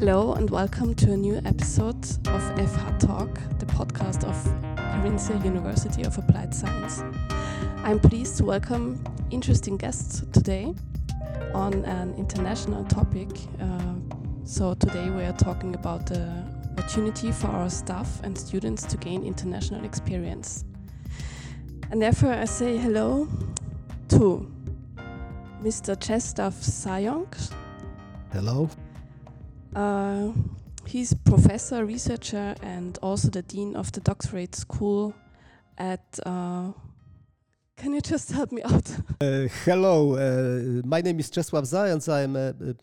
Hello and welcome to a new episode of FH Talk, the podcast of Carinthia University of Applied Science. I'm pleased to welcome interesting guests today on an international topic. Uh, so today we are talking about the opportunity for our staff and students to gain international experience. And therefore I say hello to Mr. Czesław Zając. Hello. Uh, he's professor, researcher, and also the dean of the doctorate school at. Uh, can you just help me out? Uh, hello, uh, my name is Czesław Zając. I'm a, a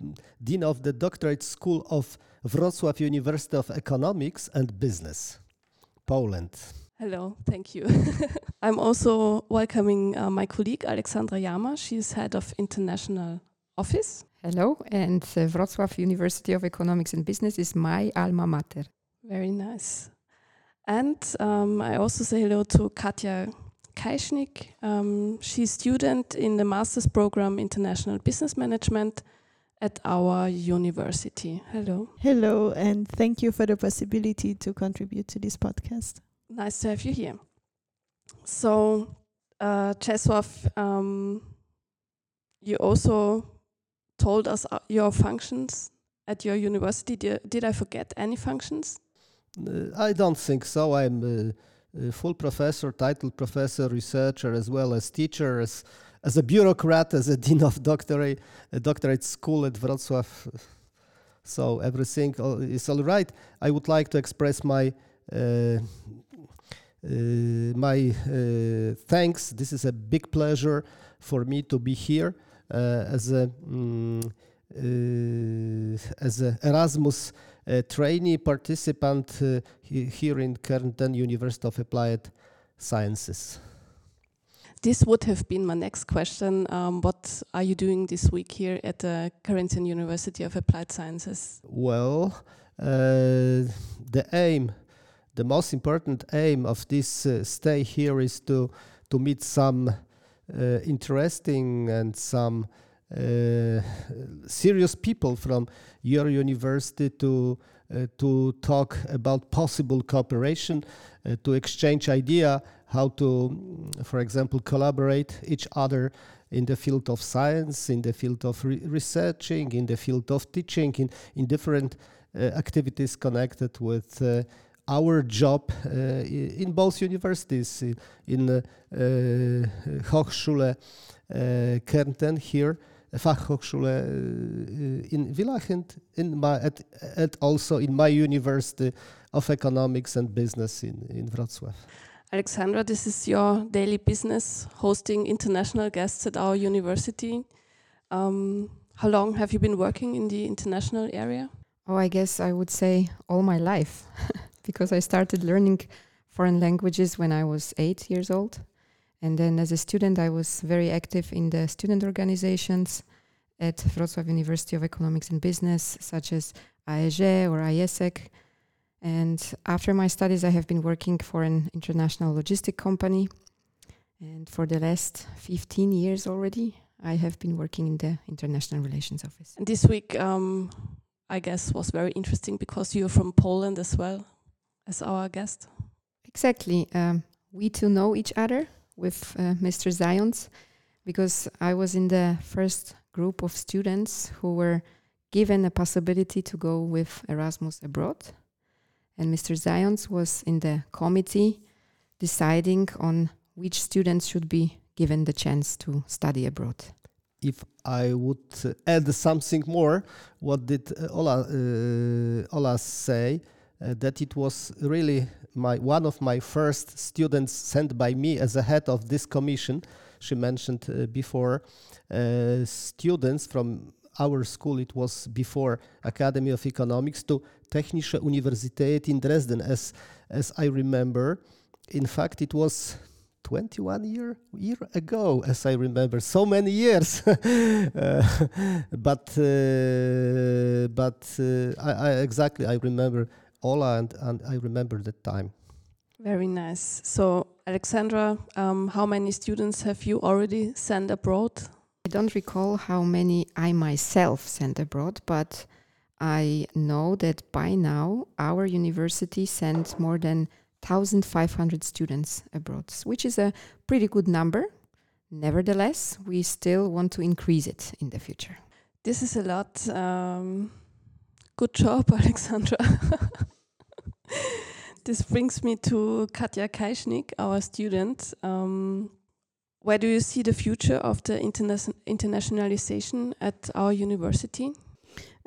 dean of the doctorate school of Wrocław University of Economics and Business, Poland. Hello, thank you. I'm also welcoming uh, my colleague Aleksandra Jama. She's head of international office. Hello, and uh, Wrocław University of Economics and Business is my alma mater. Very nice. And um, I also say hello to Katja Keischnigg. Um, she's student in the master's program International Business Management at our university. Hello. Hello, and thank you for the possibility to contribute to this podcast. Nice to have you here. So, uh, Czesław, um, you also told us your functions at your university. Did, I forget any functions? Uh, I don't think so. I'm a, a full professor, titled professor, researcher, as well as teacher, as, as a bureaucrat, as a dean of doctorate, doctorate school at Wrocław. So everything is all right. I would like to express my uh, uh, my uh, thanks. This is a big pleasure for me to be here as a um, as an Erasmus trainee participant here in Kärnten University of Applied Sciences. This would have been my next question. Um, what are you doing this week here at the Carinthian University of Applied Sciences? Well, uh, the aim the most important aim of this uh, stay here is to to meet some uh, interesting and some uh, serious people from your university to uh, to talk about possible cooperation, uh, to exchange idea how to, for example, collaborate each other in the field of science, in the field of re researching, in the field of teaching, in in different uh, activities connected with our job uh, in both universities, in uh, Hochschule uh, Kärnten here, Fachhochschule in Villach and, in my, at, at also in my University of Economics and Business in, in Wrocław. Aleksandra, this is your daily business, hosting international guests at our university. Um, how long have you been working in the international area? Oh, I guess I would say all my life. because I started learning foreign languages when I was eight years old. And then as a student, I was very active in the student organizations at Wrocław University of Economics and Business, such as AEG or AIESEC. And after my studies, I have been working for an international logistic company. And for the last 15 years already, I have been working in the International Relations Office. And this week, um, I guess, was very interesting because you're from Poland as well as our guest. Exactly. Um, we two know each other with uh, Mr. Zając because I was in the first group of students who were given a possibility to go with Erasmus abroad. And Mr. Zając was in the committee deciding on which students should be given the chance to study abroad. If I would uh, add something more, what did uh, Ola, uh, Ola say? Uh, that it was really my one of my first students sent by me as a head of this commission. She mentioned uh, before uh, students from our school. It was before Academy of Economics to Technische Universität in Dresden, as as I remember. In fact, it was 21 year year ago as i remember so many years uh, but uh, but uh, I, I, exactly i remember Ola, and, and I remember that time. Very nice. So, Aleksandra, um, how many students have you already sent abroad? I don't recall how many I myself sent abroad, but I know that by now our university sent more than 1,500 students abroad, which is a pretty good number. Nevertheless, we still want to increase it in the future. This is a lot. Um, good job, Aleksandra. this brings me to Katja Keischnigg, our student. Um, where do you see the future of the interna internationalization at our university?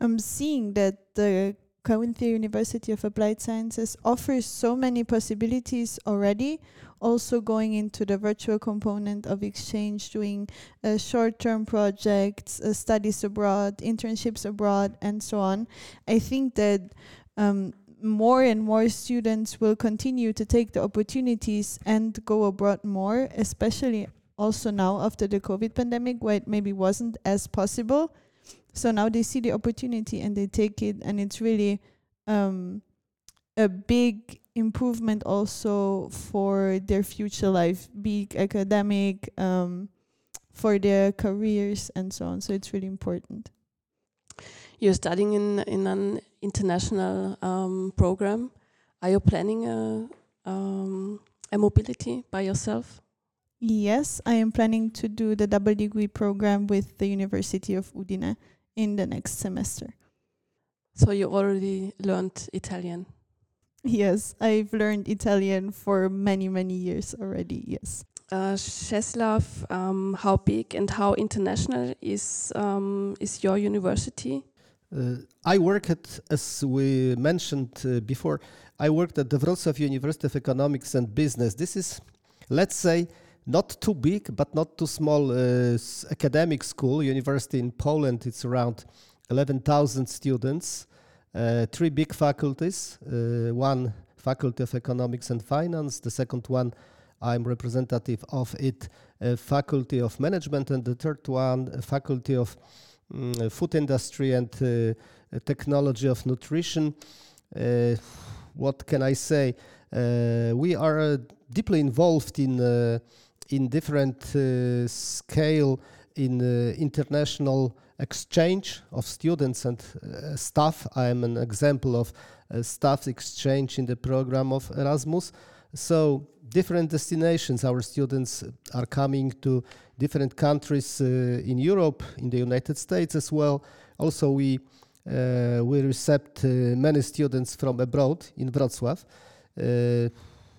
I'm seeing that the Carinthia University of Applied Sciences offers so many possibilities already. Also, going into the virtual component of exchange, doing uh, short term projects, uh, studies abroad, internships abroad, and so on. I think that um, more and more students will continue to take the opportunities and go abroad more, especially also now after the COVID pandemic, where it maybe wasn't as possible. So now they see the opportunity and they take it, and it's really um, a big improvement also for their future life, be it academic, um, for their careers, and so on. So it's really important. You're studying in in an international um, program. Are you planning a um, a mobility by yourself? Yes, I am planning to do the double degree program with the University of Udine in the next semester. So you already learned Italian? Yes, I've learned Italian for many, many years already, yes. Uh, Czeslaw, um, how big and how international is um, is your university? Uh, I work at, as we mentioned uh, before, I worked at the Wrocław University of Economics and Business. This is, let's say, not too big, but not too small uh, academic school, university in Poland. It's around 11,000 students, three big faculties, uh, one faculty of economics and finance, the second one I'm representative of it, faculty of management, and the third one, faculty of um, food industry and uh, technology of nutrition. Uh, what can I say? Uh, we are deeply involved in in different uh, scale in uh, international exchange of students and uh, staff. I am an example of staff exchange in the program of Erasmus. So different destinations. Our students are coming to different countries uh, in Europe, in the United States as well. Also, we uh, we received uh, many students from abroad in Wrocław.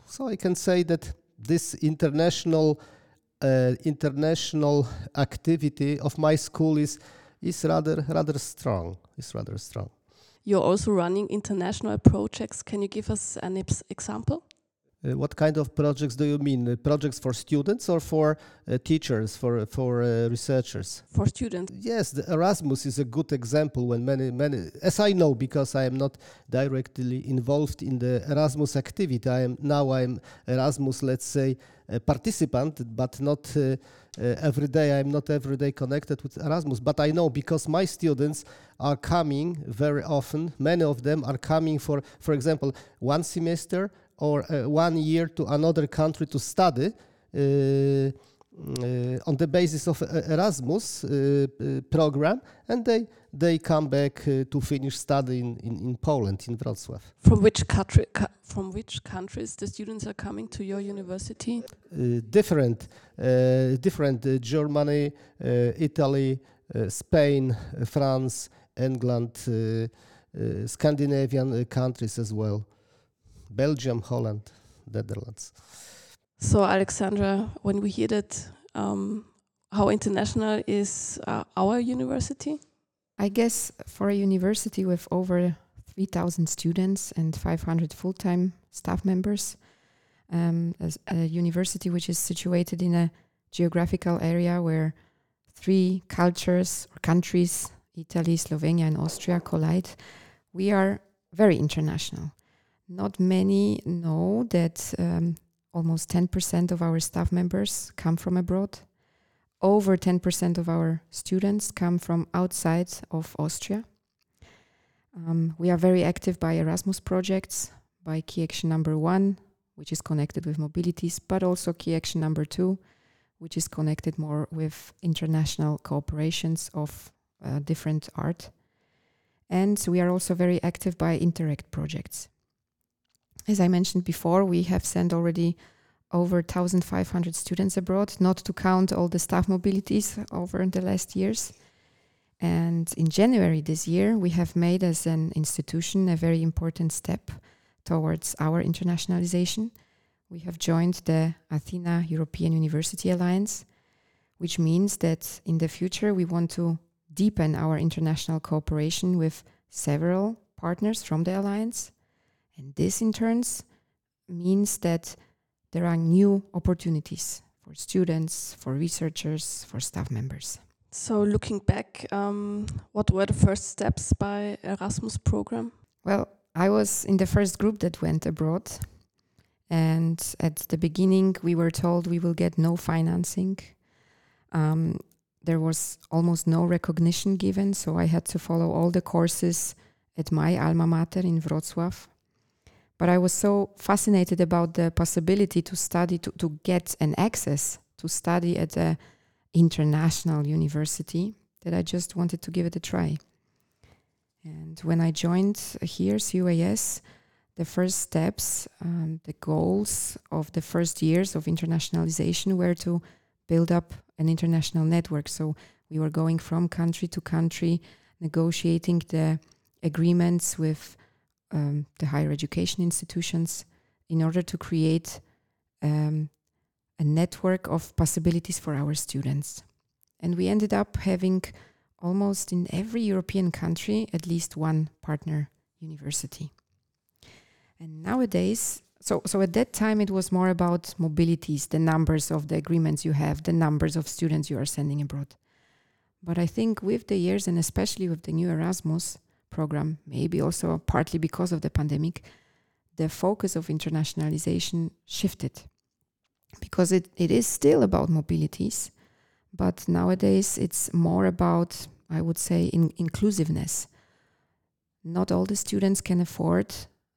so I can say that this international uh, international activity of my school is is rather rather strong. Is rather strong. You're also running international projects. Can you give us an example? Uh, what kind of projects do you mean? Uh, projects for students or for uh, teachers, for for uh, researchers? For students. Yes, the Erasmus is a good example. When many many, as I know, because I am not directly involved in the Erasmus activity. I am now I am Erasmus, let's say, a participant, but not uh, every day. I am not every day connected with Erasmus, but I know because my students are coming very often. Many of them are coming for, for example, one semester or uh, one year to another country to study uh, uh, Uh, on the basis of uh, Erasmus uh, program, and they they come back to finish studying in, in Poland, in Wrocław. From which country? from which countries the students are coming to your university? different, different. Germany, Italy, Spain, France, England, Scandinavian countries as well. Belgium, Holland, Netherlands. So, Aleksandra, when we hear that, um, how international is uh, our university? I guess for a university with over 3,000 students and 500 full time staff members, um, a university which is situated in a geographical area where three cultures or countries, Italy, Slovenia, and Austria, collide, we are very international. Not many know that um, almost 10% of our staff members come from abroad. Over 10% of our students come from outside of Austria. Um, we are very active by Erasmus projects, by key action number one, which is connected with mobilities, but also key action number two, which is connected more with international cooperations of uh, different art. And we are also very active by Interreg projects. As I mentioned before, we have sent already over 1,500 students abroad, not to count all the staff mobilities over the last years. And in January this year, we have made as an institution a very important step towards our internationalization. We have joined the Athena European University Alliance, which means that in the future we want to deepen our international cooperation with several partners from the alliance. And this in turns means that there are new opportunities for students, for researchers, for staff members. So, looking back, um, what were the first steps by Erasmus program? Well, I was in the first group that went abroad. And at the beginning, we were told we will get no financing. Um, there was almost no recognition given, so I had to follow all the courses at my alma mater in Wrocław. But I was so fascinated about the possibility to study, to, to get an access to study at an international university that I just wanted to give it a try. And when I joined here, CUAS, the first steps, um, the goals of the first years of internationalization were to build up an international network. So we were going from country to country, negotiating the agreements with um, the higher education institutions in order to create um, a network of possibilities for our students. And we ended up having almost in every European country at least one partner university. And nowadays, so, so at that time, it was more about mobilities, the numbers of the agreements you have, the numbers of students you are sending abroad. But I think with the years, and especially with the new Erasmus program, maybe also partly because of the pandemic, the focus of internationalization shifted because it, it is still about mobilities, but nowadays it's more about, I would say, in inclusiveness. Not all the students can afford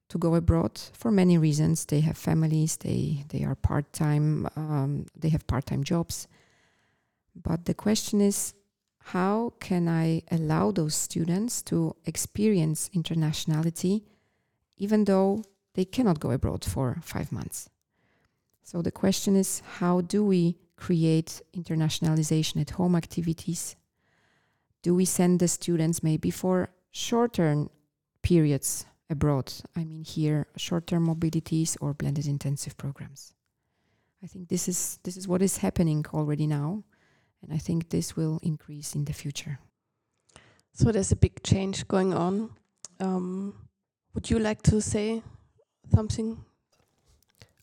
to go abroad for many reasons. They have families, they, they are part time, um, they have part time jobs. But the question is, how can I allow those students to experience internationality even though they cannot go abroad for five months? So the question is how do we create internationalization at home activities? Do we send the students maybe for short-term periods abroad? I mean here short-term mobilities or blended intensive programs. I think this is this is what is happening already now and I think this will increase in the future. So there's a big change going on. Um, would you like to say something?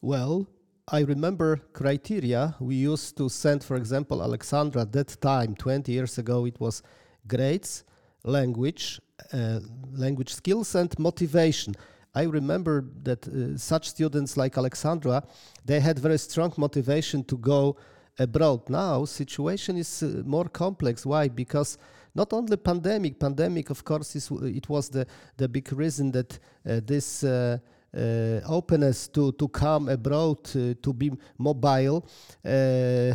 Well, I remember criteria we used to send, for example, Aleksandra at that time, 20 years ago, it was grades, language, uh, language skills, and motivation. I remember that uh, such students like Aleksandra, they had very strong motivation to go abroad. Now, situation is uh, more complex. Why? Because not only pandemic, pandemic, of course, is, it was the, the big reason that uh, this uh, uh, openness to, to come abroad, uh, to be mobile, uh,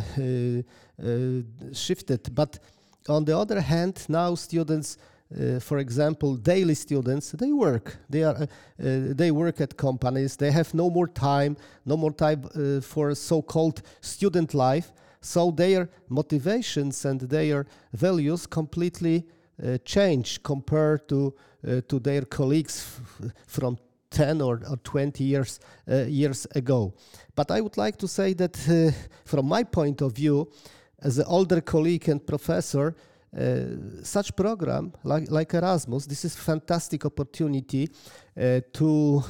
shifted. But on the other hand, now students, uh, for example, daily students, they work. They are, uh, they work at companies. They have no more time, no more time uh, for so-called student life. So their motivations and their values completely change compared to to their colleagues from 10 or, or 20 years uh, years ago. But I would like to say that uh, from my point of view, as an older colleague and professor, uh, such program like, like Erasmus, this is fantastic opportunity uh, to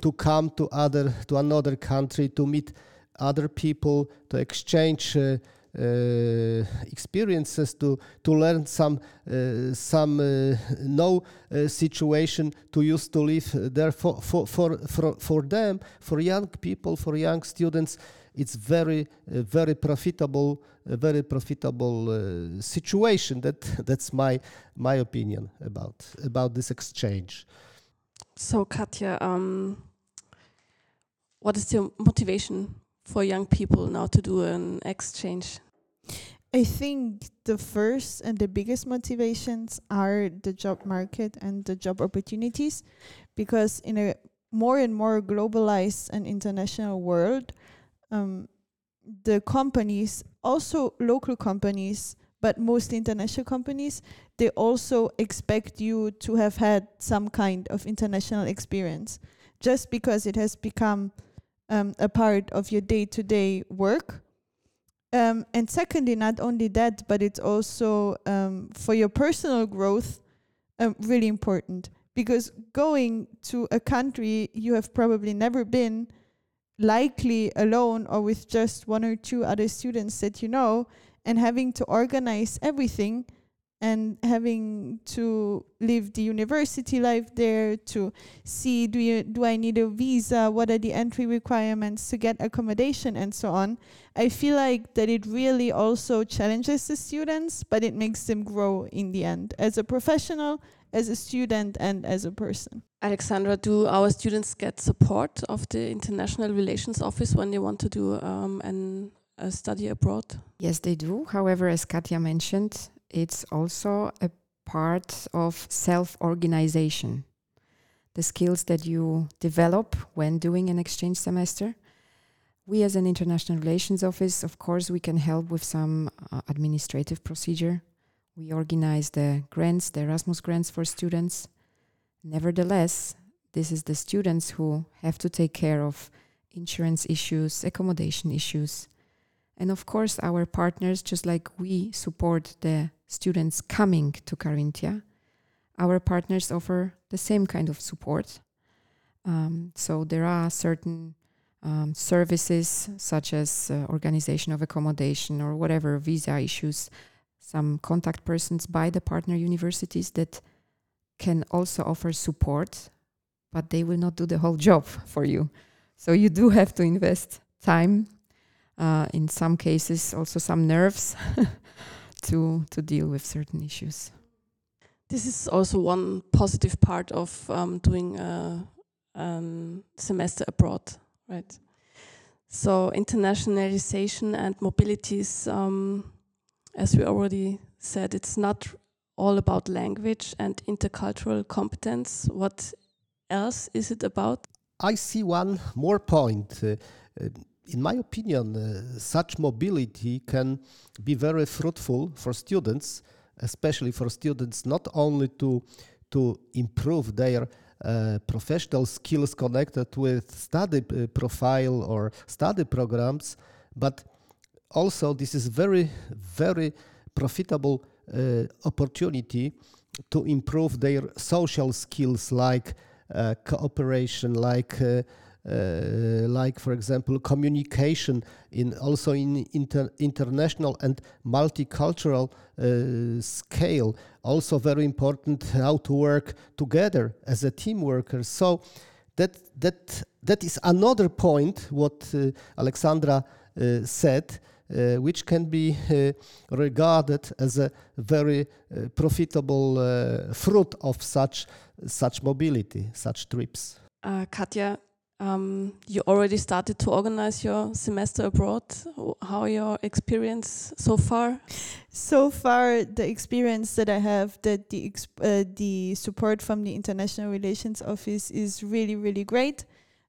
to come to other to another country to meet other people to exchange uh, uh, experiences to to learn some uh, some uh, no situation to use to live there for, for for for for them for young people for young students it's very very profitable a very profitable uh, situation that that's my my opinion about about this exchange so katja um, what is your motivation for young people now to do an exchange? I think the first and the biggest motivations are the job market and the job opportunities because in a more and more globalized and international world, um, the companies, also local companies, but most international companies, they also expect you to have had some kind of international experience. Just because it has become um, a part of your day to day work, um, and secondly, not only that, but it's also um, for your personal growth um, really important because going to a country you have probably never been, likely alone or with just one or two other students that you know, and having to organize everything and having to live the university life there to see do you do I need a visa? What are the entry requirements to get accommodation and so on? I feel like that it really also challenges the students but it makes them grow in the end. As a professional as a student and as a person Aleksandra do our students get support of the international relations office when they want to do um, an a study abroad Yes, they do. However, as Katja mentioned, it's also a part of self organization. The skills that you develop when doing an exchange semester. We, as an international relations office, of course, we can help with some uh, administrative procedure. We organize the grants, the Erasmus grants for students. Nevertheless, this is the students who have to take care of insurance issues, accommodation issues. And of course, our partners, just like we support the students coming to Carinthia, our partners offer the same kind of support. Um, so there are certain um, services such as uh, organization of accommodation or whatever visa issues, some contact persons by the partner universities that can also offer support, but they will not do the whole job for you. So you do have to invest time, uh, in some cases also some nerves to to deal with certain issues. This is also one positive part of um, doing a um, semester abroad, right? So internationalization and mobility is, um, as we already said, it's not all about language and intercultural competence. What else is it about? I see one more point. Uh, uh, in my opinion, uh, such mobility can be very fruitful for students, especially for students not only to to improve their uh, professional skills connected with study uh, profile or study programs, but also this is very very profitable uh, opportunity to improve their social skills like uh, cooperation, like uh, uh, like for example communication in also in inter international and multicultural uh, scale. Also very important how to work together as a team worker. So that that that is another point what uh, aleksandra said which can be uh, regarded as a very profitable fruit of such such mobility such trips Katja, um, you already started to organize your semester abroad. How your experience so far? So far, the experience that I have, that the uh, the support from the International Relations Office is really really great,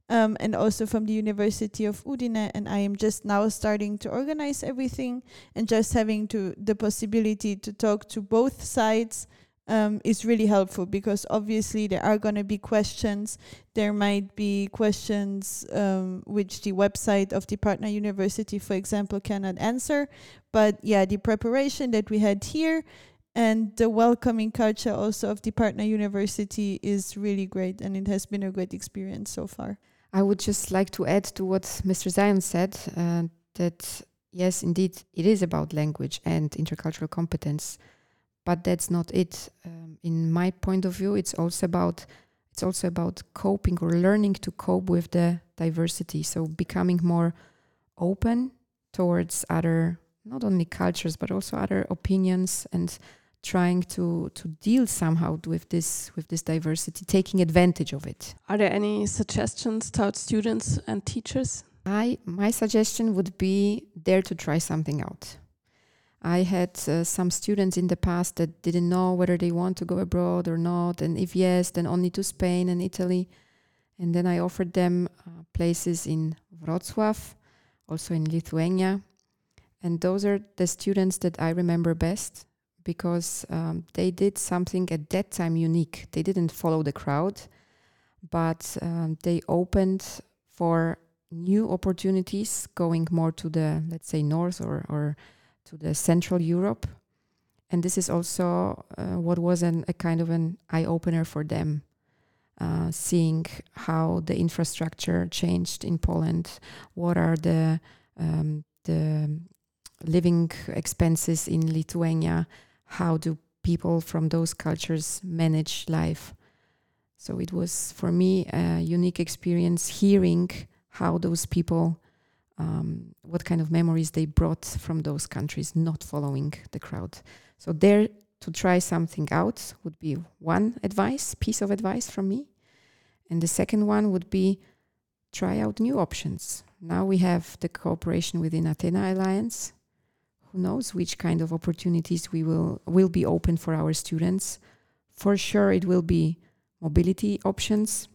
um, and also from the University of Udine. And I am just now starting to organize everything, and just having to the possibility to talk to both sides um, is really helpful because obviously there are going to be questions. There might be questions um, which the website of the partner university, for example, cannot answer. But yeah, the preparation that we had here and the welcoming culture also of the partner university is really great and it has been a great experience so far. I would just like to add to what Mr. Zając said uh, that yes, indeed, it is about language and intercultural competence but that's not it. Um, in my point of view, it's also about it's also about coping or learning to cope with the diversity. So becoming more open towards other not only cultures but also other opinions and trying to to deal somehow with this with this diversity taking advantage of it are there any suggestions to students and teachers i my suggestion would be dare to try something out I had uh, some students in the past that didn't know whether they want to go abroad or not, and if yes, then only to Spain and Italy. And then I offered them uh, places in Wrocław, also in Lithuania. And those are the students that I remember best because um, they did something at that time unique. They didn't follow the crowd, but um, they opened for new opportunities going more to the, let's say, north or, or to the Central Europe. And this is also uh, what was an, a kind of an eye opener for them, uh, seeing how the infrastructure changed in Poland, what are the um, the living expenses in Lithuania, how do people from those cultures manage life. So it was for me a unique experience hearing how those people um, what kind of memories they brought from those countries, not following the crowd. So there to try something out would be one advice, piece of advice from me. And the second one would be try out new options. Now we have the cooperation within Athena Alliance. Who knows which kind of opportunities we will will be open for our students. For sure it will be mobility options.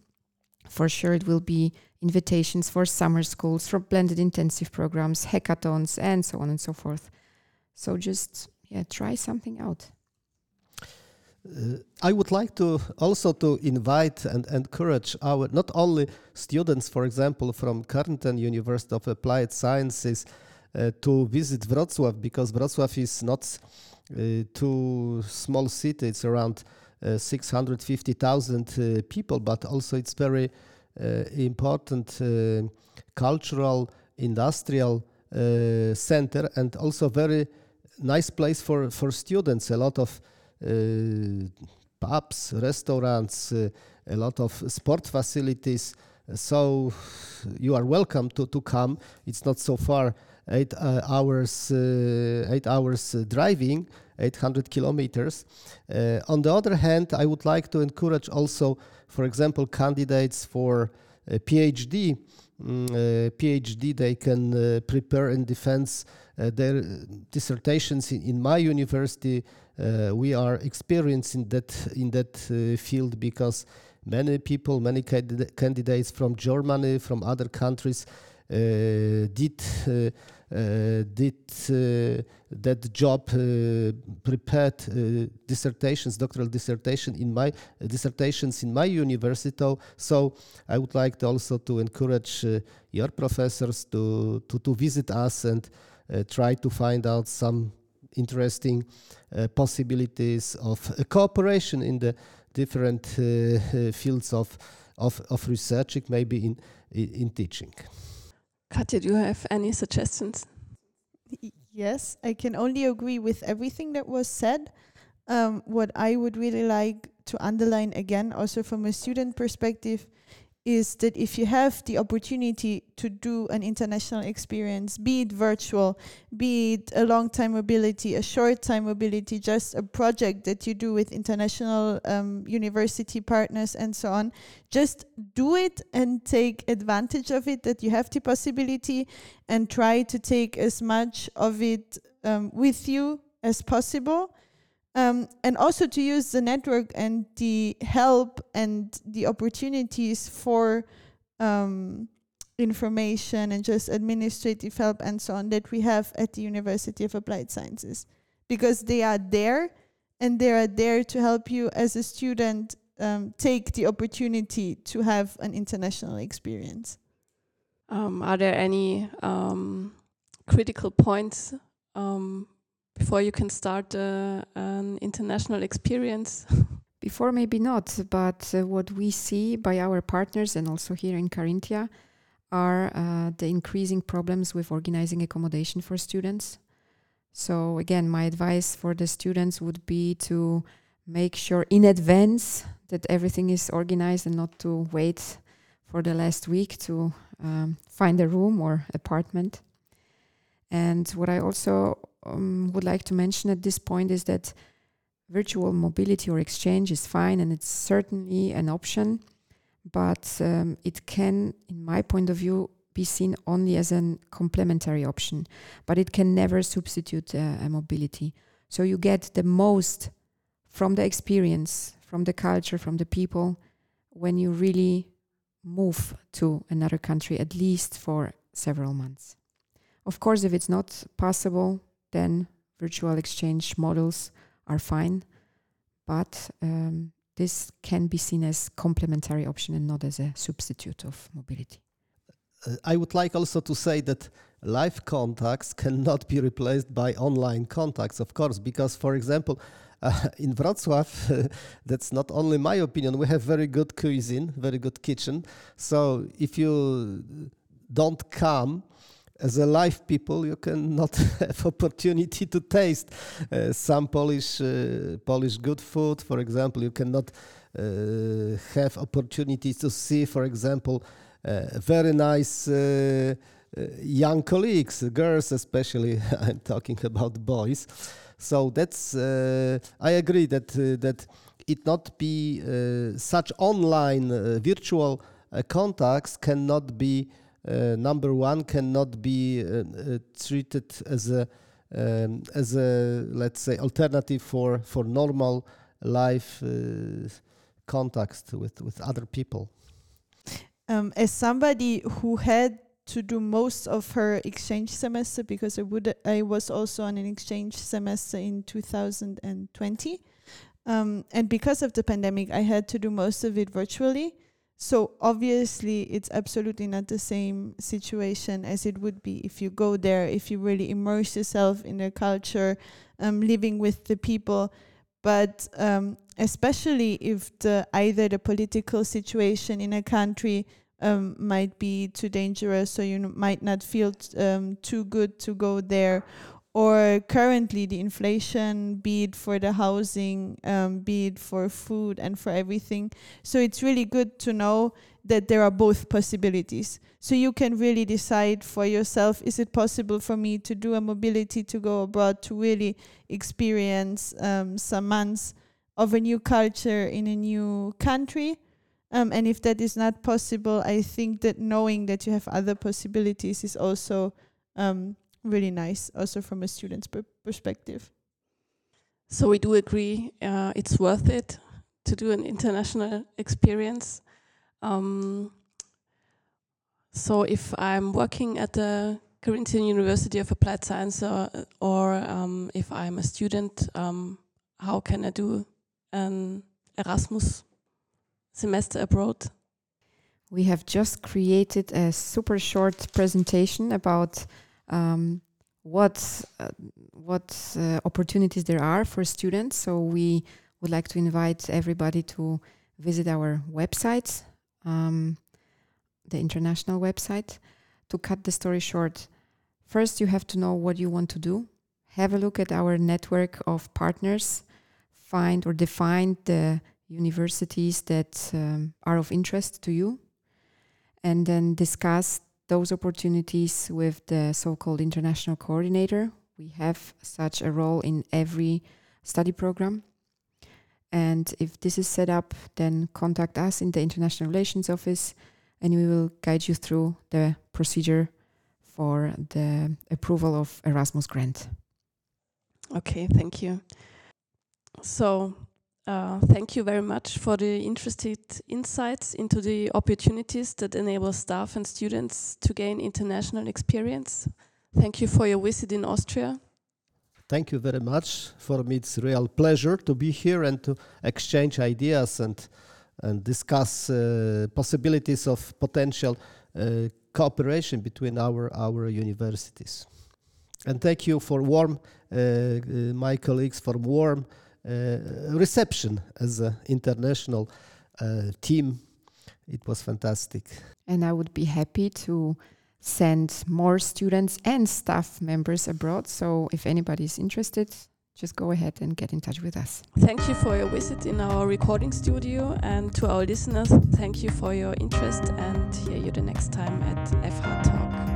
For sure it will be invitations for summer schools, for blended intensive programs, hackathons, and so on and so forth. So just yeah, try something out. Uh, I would like to also to invite and encourage our not only students, for example, from Carinthia University of Applied Sciences, to visit Wrocław because Wrocław is not uh, too small city. It's around uh, 650,000 uh, people, but also it's very uh, important uh, cultural, industrial uh, center, and also very nice place for, for students. A lot of pubs, restaurants, a lot of sport facilities. So you are welcome to, to come. It's not so far, eight uh, hours, uh, eight hours uh, driving, 800 kilometers. on the other hand, I would like to encourage also for example, candidates for a PhD, mm, uh, PhD they can uh, prepare and defense uh, their dissertations in, in my university. Uh, we are experienced in that in that uh, field because many people, many candidates from Germany, from other countries, uh, did did that job prepared dissertations, doctoral dissertation in my dissertations in my university. So I would like to also to encourage your professors to, to, to visit us and try to find out some interesting uh, possibilities of uh, cooperation in the different uh, fields of, of, of research, maybe in, in teaching. Katja, do you have any suggestions? Yes, I can only agree with everything that was said. Um, what I would really like to underline again, also from a student perspective, is that if you have the opportunity to do an international experience, be it virtual, be it a long time mobility, a short time mobility, just a project that you do with international um, university partners and so on, just do it and take advantage of it, that you have the possibility and try to take as much of it um, with you as possible um, and also to use the network and the help and the opportunities for um, information and just administrative help and so on that we have at the University of Applied Sciences because they are there and they are there to help you as a student um, take the opportunity to have an international experience. Um, are there any um, critical points um, before you can start uh, an international experience? Before, maybe not, but uh, what we see by our partners and also here in Carinthia are uh, the increasing problems with organizing accommodation for students. So, again, my advice for the students would be to make sure in advance that everything is organized and not to wait for the last week to um, find a room or apartment. And what I also um, would like to mention at this point is that virtual mobility or exchange is fine and it's certainly an option, but um, it can, in my point of view, be seen only as a complementary option, but it can never substitute uh, a mobility. So you get the most from the experience, from the culture, from the people when you really move to another country, at least for several months. Of course, if it's not possible, then virtual exchange models are fine, but um, this can be seen as complementary option and not as a substitute of mobility. Uh, I would like also to say that live contacts cannot be replaced by online contacts, of course, because, for example, uh, in Wrocław, that's not only my opinion, we have very good cuisine, very good kitchen. So if you don't come, as a live people, you cannot have opportunity to taste uh, some Polish uh, Polish good food. For example, you cannot uh, have opportunity to see, for example, uh, very nice uh, uh, young colleagues, girls especially. I'm talking about boys. So that's I agree that that it not be such online virtual contacts cannot be number one cannot be uh, uh, treated as a um, as a let's say alternative for for normal life contact with with other people. Um, as somebody who had to do most of her exchange semester because I would I was also on an exchange semester in 2020 um, and because of the pandemic I had to do most of it virtually so obviously, it's absolutely not the same situation as it would be if you go there, if you really immerse yourself in the culture, um, living with the people. But um, especially if the either the political situation in a country um, might be too dangerous, so you might not feel t- um, too good to go there, or currently the inflation, be it for the housing, um, be it for food and for everything. So it's really good to know that there are both possibilities. So you can really decide for yourself is it possible for me to do a mobility to go abroad to really experience um, some months of a new culture in a new country? Um, and if that is not possible, I think that knowing that you have other possibilities is also um, really nice, also from a student's per perspective. So we do agree uh, it's worth it to do an international experience. Um, so if I'm working at the Carinthian University of Applied Science or, or um, if I'm a student, um, how can I do an Erasmus semester abroad? We have just created a super short presentation about um, what uh, what uh, opportunities there are for students. So we would like to invite everybody to visit our website, um, the international website. To cut the story short, first you have to know what you want to do. Have a look at our network of partners. Find or define the universities that um, are of interest to you, and then discuss those opportunities with the so-called international coordinator. We have such a role in every study program. And if this is set up, then contact us in the International Relations Office and we will guide you through the procedure for the approval of Erasmus grant. Okay, thank you. So uh, thank you very much for the interested insights into the opportunities that enable staff and students to gain international experience. Thank you for your visit in Austria. Thank you very much. For me, it's a real pleasure to be here and to exchange ideas and and discuss uh, possibilities of potential uh, cooperation between our our universities. And thank you for warm, uh, uh my colleagues, for warm reception as an international uh, team. It was fantastic. And I would be happy to send more students and staff members abroad. So if anybody is interested, just go ahead and get in touch with us. Thank you for your visit in our recording studio and to our listeners, thank you for your interest and hear you the next time at FH Talk.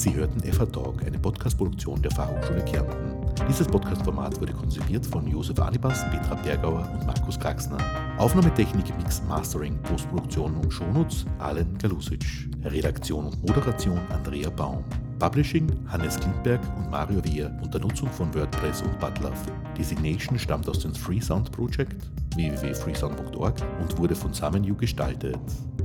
Sie hörten FH Talk, eine Podcast-Produktion der Fachhochschule Kärnten. Dieses Podcast-Format wurde konzipiert von Josef Anibas, Petra Bergauer und Markus Kraxner. Aufnahmetechnik, Mix, Mastering, Postproduktion und Shownotes Alen Galusic. Redaktion und Moderation Andrea Baum. Publishing Hannes Klindberg und Mario Wehr unter Nutzung von WordPress und Butlove. Designation stammt aus dem Freesound Project www.freesound.org und wurde von SamenU gestaltet.